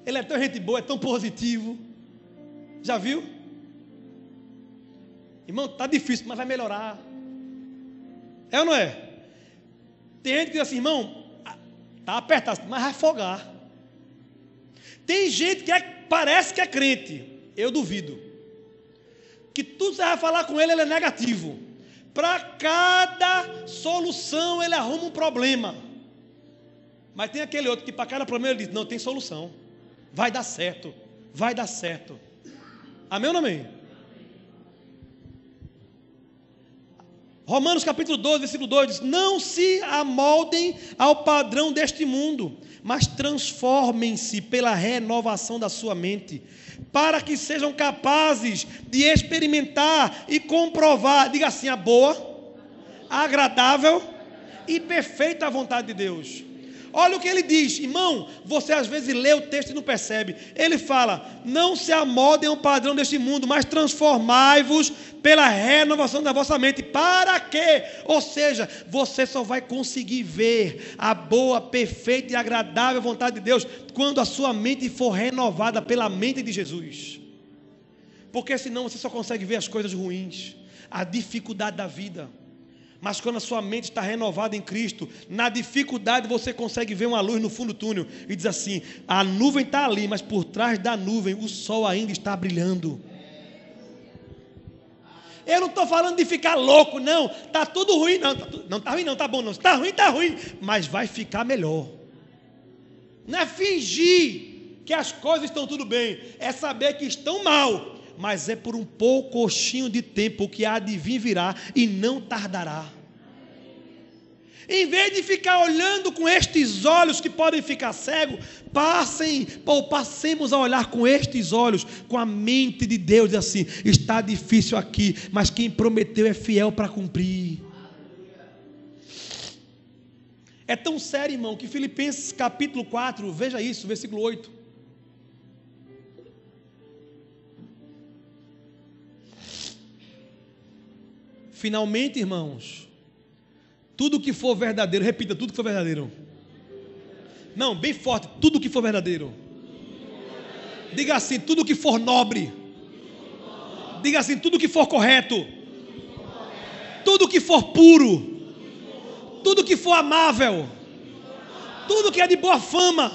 Ele é tão gente boa, é tão positivo. Já viu? Irmão, tá difícil, mas vai melhorar. É ou não é? Tem gente que diz assim, irmão, tá apertado, mas vai afogar. Tem gente que é, parece que é crente, eu duvido. Que tudo você vai falar com ele, ele é negativo. Para cada solução ele arruma um problema. Mas tem aquele outro que para cada problema ele diz: não, tem solução. Vai dar certo. Vai dar certo. Amém ou não amém? Romanos capítulo 12, versículo 2 diz: Não se amoldem ao padrão deste mundo, mas transformem-se pela renovação da sua mente, para que sejam capazes de experimentar e comprovar, diga assim, a boa, agradável e perfeita vontade de Deus. Olha o que ele diz, irmão. Você às vezes lê o texto e não percebe. Ele fala: Não se amodem ao padrão deste mundo, mas transformai-vos pela renovação da vossa mente. Para quê? Ou seja, você só vai conseguir ver a boa, perfeita e agradável vontade de Deus quando a sua mente for renovada pela mente de Jesus. Porque senão você só consegue ver as coisas ruins, a dificuldade da vida. Mas quando a sua mente está renovada em Cristo, na dificuldade você consegue ver uma luz no fundo do túnel e diz assim: a nuvem está ali, mas por trás da nuvem o sol ainda está brilhando. Eu não estou falando de ficar louco, não. Tá tudo ruim, não. Tá, não tá ruim, não. Tá bom, não. Está ruim, está ruim. Mas vai ficar melhor. Não é fingir que as coisas estão tudo bem. É saber que estão mal mas é por um poucochinho de tempo que de vir virá e não tardará. Em vez de ficar olhando com estes olhos que podem ficar cegos, passem, ou passemos a olhar com estes olhos, com a mente de Deus, assim, está difícil aqui, mas quem prometeu é fiel para cumprir. É tão sério, irmão, que Filipenses capítulo 4, veja isso, versículo 8. Finalmente, irmãos, tudo que for verdadeiro, repita, tudo que for verdadeiro. Não, bem forte, tudo que for verdadeiro. Diga assim, tudo que for nobre. Diga assim, tudo que for correto. Tudo que for puro. Tudo que for amável. Tudo que é de boa fama.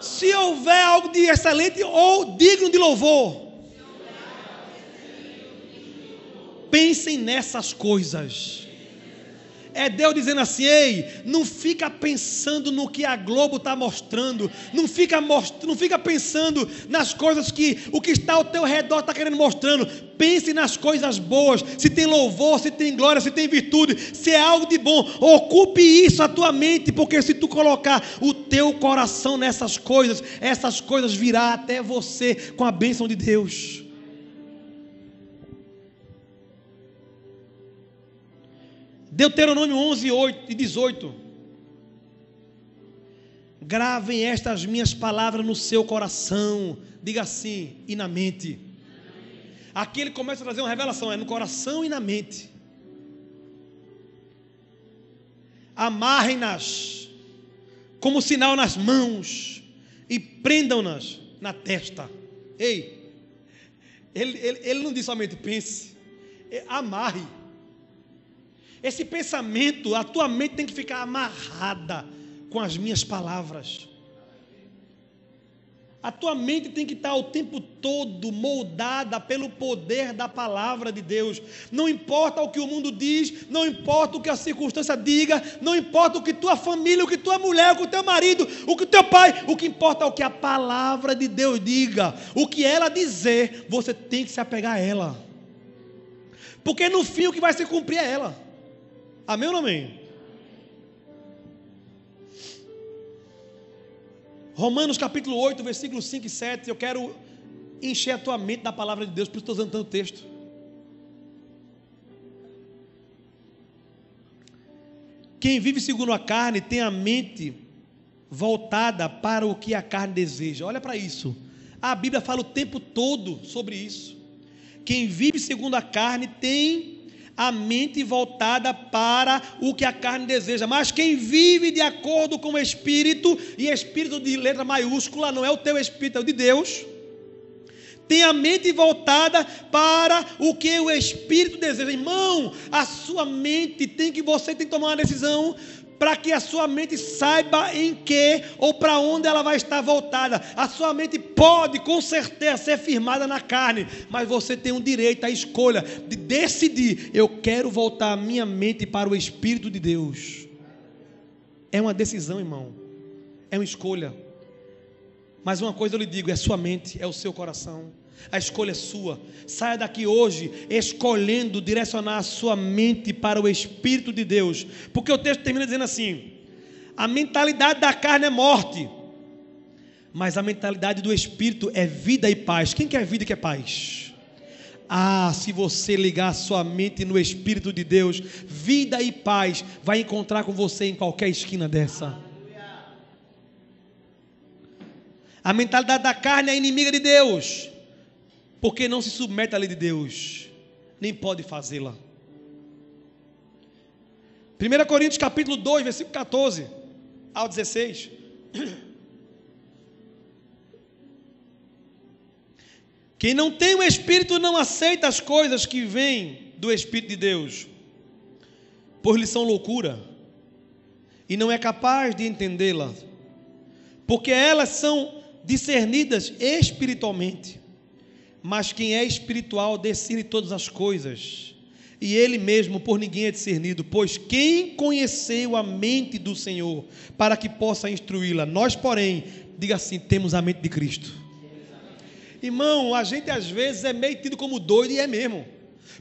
Se houver algo de excelente ou digno de louvor Pensem nessas coisas. É Deus dizendo assim: ei, não fica pensando no que a Globo está mostrando, não fica, most... não fica pensando nas coisas que o que está ao teu redor está querendo mostrando. Pense nas coisas boas, se tem louvor, se tem glória, se tem virtude, se é algo de bom. Ocupe isso a tua mente, porque se tu colocar o teu coração nessas coisas, essas coisas virá até você com a bênção de Deus. Deuteronômio 11, 8 e 18. Gravem estas minhas palavras no seu coração. Diga assim, e na mente. Aqui ele começa a trazer uma revelação, é no coração e na mente. Amarrem-nas como sinal nas mãos e prendam-nas na testa. Ei, ele, ele, ele não diz somente pense, é, amarre. Esse pensamento, a tua mente tem que ficar amarrada com as minhas palavras. A tua mente tem que estar o tempo todo moldada pelo poder da palavra de Deus. Não importa o que o mundo diz, não importa o que a circunstância diga, não importa o que tua família, o que tua mulher, o que teu marido, o que teu pai, o que importa é o que a palavra de Deus diga. O que ela dizer, você tem que se apegar a ela. Porque no fim o que vai se cumprir é ela. Amém ou não amém? Romanos capítulo 8, versículos 5 e 7. Eu quero encher a tua mente da palavra de Deus, por isso estou usando tanto texto. Quem vive segundo a carne tem a mente voltada para o que a carne deseja. Olha para isso. A Bíblia fala o tempo todo sobre isso. Quem vive segundo a carne tem a mente voltada para o que a carne deseja. Mas quem vive de acordo com o Espírito, e Espírito de letra maiúscula, não é o teu Espírito, é o de Deus. Tem a mente voltada para o que o Espírito deseja. Irmão, a sua mente tem que, você tem que tomar uma decisão para que a sua mente saiba em que ou para onde ela vai estar voltada. A sua mente pode, com certeza, ser firmada na carne, mas você tem o direito à escolha de decidir: eu quero voltar a minha mente para o Espírito de Deus. É uma decisão, irmão, é uma escolha. Mas uma coisa eu lhe digo: é sua mente, é o seu coração. A escolha é sua. Saia daqui hoje escolhendo direcionar a sua mente para o Espírito de Deus. Porque o texto termina dizendo assim: a mentalidade da carne é morte, mas a mentalidade do Espírito é vida e paz. Quem quer vida e quer paz? Ah, se você ligar sua mente no Espírito de Deus, vida e paz vai encontrar com você em qualquer esquina dessa. A mentalidade da carne é inimiga de Deus porque não se submete à lei de Deus, nem pode fazê-la. 1 Coríntios capítulo 2, versículo 14 ao 16. Quem não tem o Espírito não aceita as coisas que vêm do Espírito de Deus, pois lhes são loucura, e não é capaz de entendê-la, porque elas são discernidas espiritualmente. Mas quem é espiritual discerne todas as coisas, e ele mesmo por ninguém é discernido, pois quem conheceu a mente do Senhor para que possa instruí-la? Nós, porém, diga assim: temos a mente de Cristo. Irmão, a gente às vezes é meio tido como doido e é mesmo.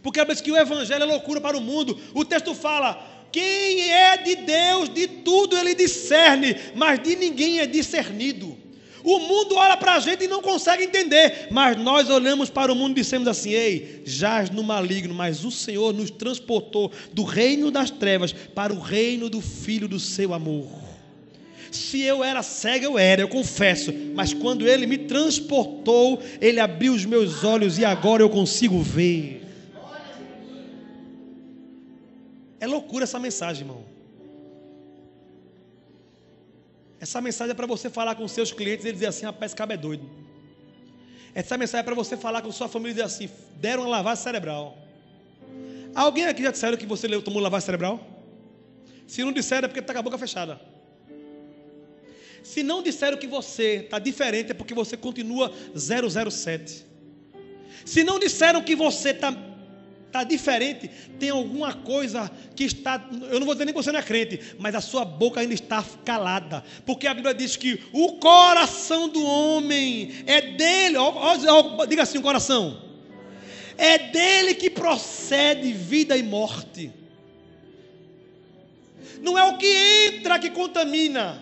Porque às vezes que o evangelho é loucura para o mundo. O texto fala: quem é de Deus, de tudo ele discerne, mas de ninguém é discernido. O mundo olha para a gente e não consegue entender, mas nós olhamos para o mundo e dissemos assim: ei, jaz no maligno, mas o Senhor nos transportou do reino das trevas para o reino do Filho do seu amor. Se eu era cego, eu era, eu confesso, mas quando Ele me transportou, Ele abriu os meus olhos e agora eu consigo ver. É loucura essa mensagem, irmão. Essa mensagem é para você falar com seus clientes e dizer assim: rapaz, esse cabo é doido. Essa mensagem é para você falar com sua família e dizer assim: deram uma lavagem cerebral. Alguém aqui já disseram que você tomou lavagem cerebral? Se não disseram é porque está com a boca fechada. Se não disseram que você está diferente é porque você continua 007. Se não disseram que você está está diferente, tem alguma coisa que está. Eu não vou dizer nem que você não é crente, mas a sua boca ainda está calada. Porque a Bíblia diz que o coração do homem é dele. Ó, ó, diga assim: o coração. É dele que procede vida e morte. Não é o que entra que contamina,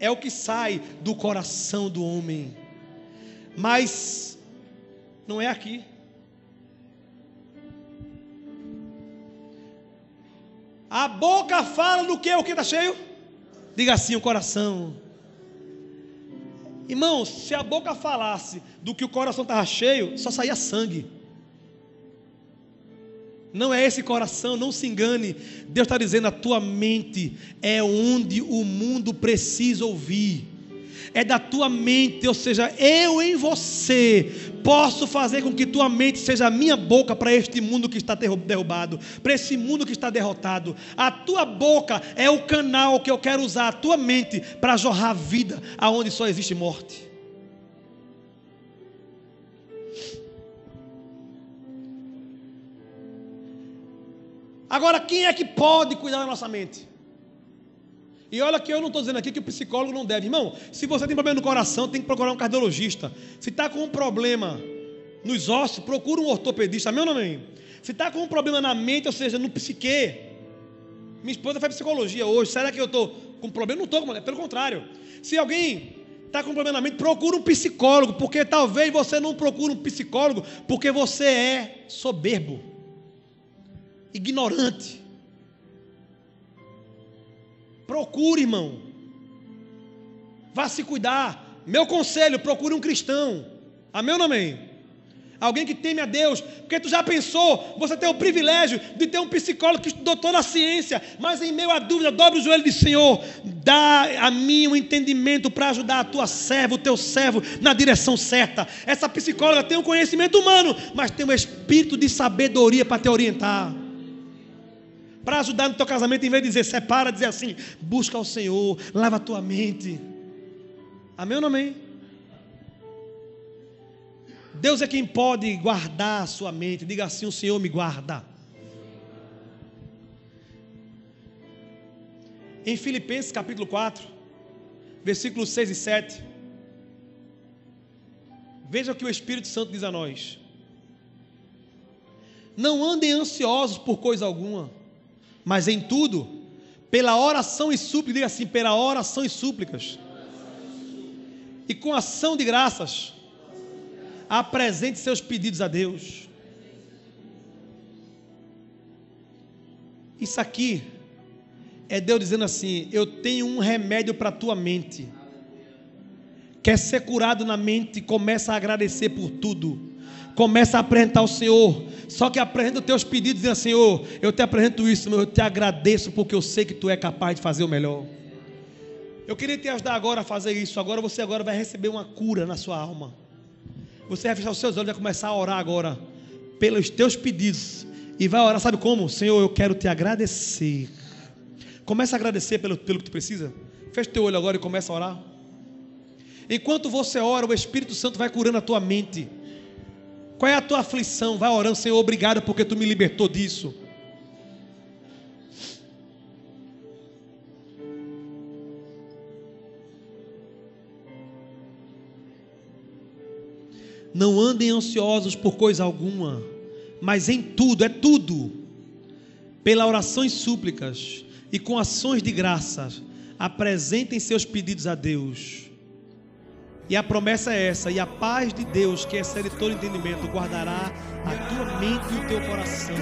é o que sai do coração do homem. Mas não é aqui. A boca fala do que? O que está cheio? Diga assim: o coração. Irmãos, se a boca falasse do que o coração estava cheio, só saía sangue. Não é esse coração, não se engane. Deus está dizendo: a tua mente é onde o mundo precisa ouvir é da tua mente, ou seja, eu em você posso fazer com que tua mente seja a minha boca para este mundo que está derrubado, para esse mundo que está derrotado. A tua boca é o canal que eu quero usar, a tua mente, para jorrar vida aonde só existe morte. Agora, quem é que pode cuidar da nossa mente? E olha que eu não estou dizendo aqui que o psicólogo não deve. Irmão, se você tem problema no coração, tem que procurar um cardiologista. Se está com um problema nos ossos, procura um ortopedista. Meu nome Se está com um problema na mente, ou seja, no psique. Minha esposa faz psicologia hoje. Será que eu estou com problema? Não estou, pelo contrário. Se alguém está com problema na mente, procura um psicólogo. Porque talvez você não procure um psicólogo porque você é soberbo, ignorante Procure, irmão. Vá se cuidar. Meu conselho, procure um cristão. Amém ou não amém? Alguém que teme a Deus, porque tu já pensou, você tem o privilégio de ter um psicólogo que estudou toda a ciência, mas em meio à dúvida, dobre o joelho e diz: Senhor, dá a mim um entendimento para ajudar a tua serva, o teu servo, na direção certa. Essa psicóloga tem um conhecimento humano, mas tem um espírito de sabedoria para te orientar. Para ajudar no teu casamento, em vez de dizer separa, dizer assim: busca o Senhor, lava a tua mente. Amém ou não amém? Deus é quem pode guardar a sua mente. Diga assim: o Senhor me guarda. Em Filipenses capítulo 4, versículos 6 e 7. Veja o que o Espírito Santo diz a nós. Não andem ansiosos por coisa alguma, mas em tudo, pela oração e súplicas, diga assim, pela oração e súplicas, e com ação de graças, apresente seus pedidos a Deus. Isso aqui é Deus dizendo assim: Eu tenho um remédio para a tua mente. Quer ser curado na mente? Começa a agradecer por tudo. Começa a apresentar ao Senhor. Só que apresenta os teus pedidos dizendo: Senhor, eu te apresento isso, eu te agradeço porque eu sei que tu é capaz de fazer o melhor. Eu queria te ajudar agora a fazer isso. Agora você agora vai receber uma cura na sua alma. Você vai fechar os seus olhos e vai começar a orar agora pelos teus pedidos. E vai orar, sabe como? Senhor, eu quero te agradecer. Começa a agradecer pelo, pelo que tu precisa. Fecha teu olho agora e começa a orar. Enquanto você ora, o Espírito Santo vai curando a tua mente. Qual é a tua aflição? Vai orando, Senhor, obrigado porque tu me libertou disso. Não andem ansiosos por coisa alguma, mas em tudo, é tudo, pela oração e súplicas e com ações de graças, apresentem seus pedidos a Deus. E a promessa é essa: e a paz de Deus, que excede todo entendimento, guardará a tua mente e o teu coração